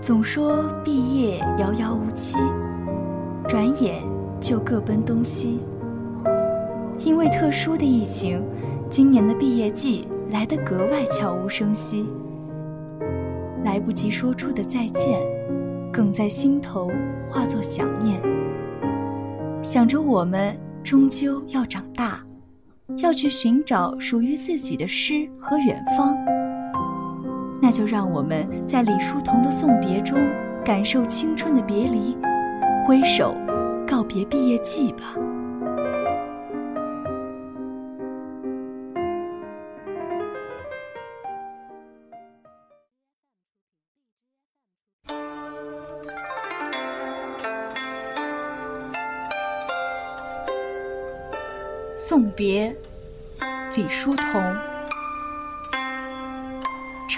总说毕业遥遥无期，转眼就各奔东西。因为特殊的疫情，今年的毕业季来得格外悄无声息。来不及说出的再见，更在心头化作想念。想着我们终究要长大，要去寻找属于自己的诗和远方。那就让我们在李叔同的送别中，感受青春的别离，挥手告别毕业季吧。送别，李叔同。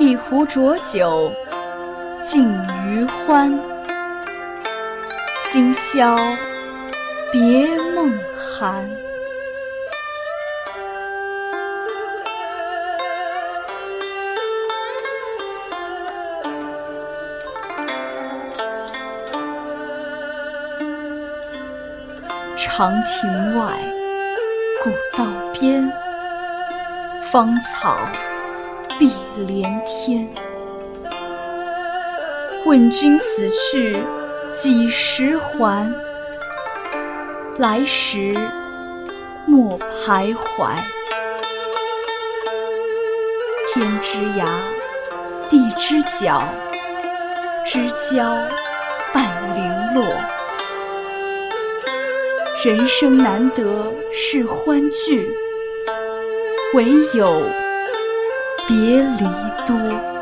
一壶浊酒尽余欢。今宵别梦寒。长亭外。古道边，芳草碧连天。问君此去几时还？来时莫徘徊。天之涯，地之角，知交半零落。人生难得是欢聚，唯有别离多。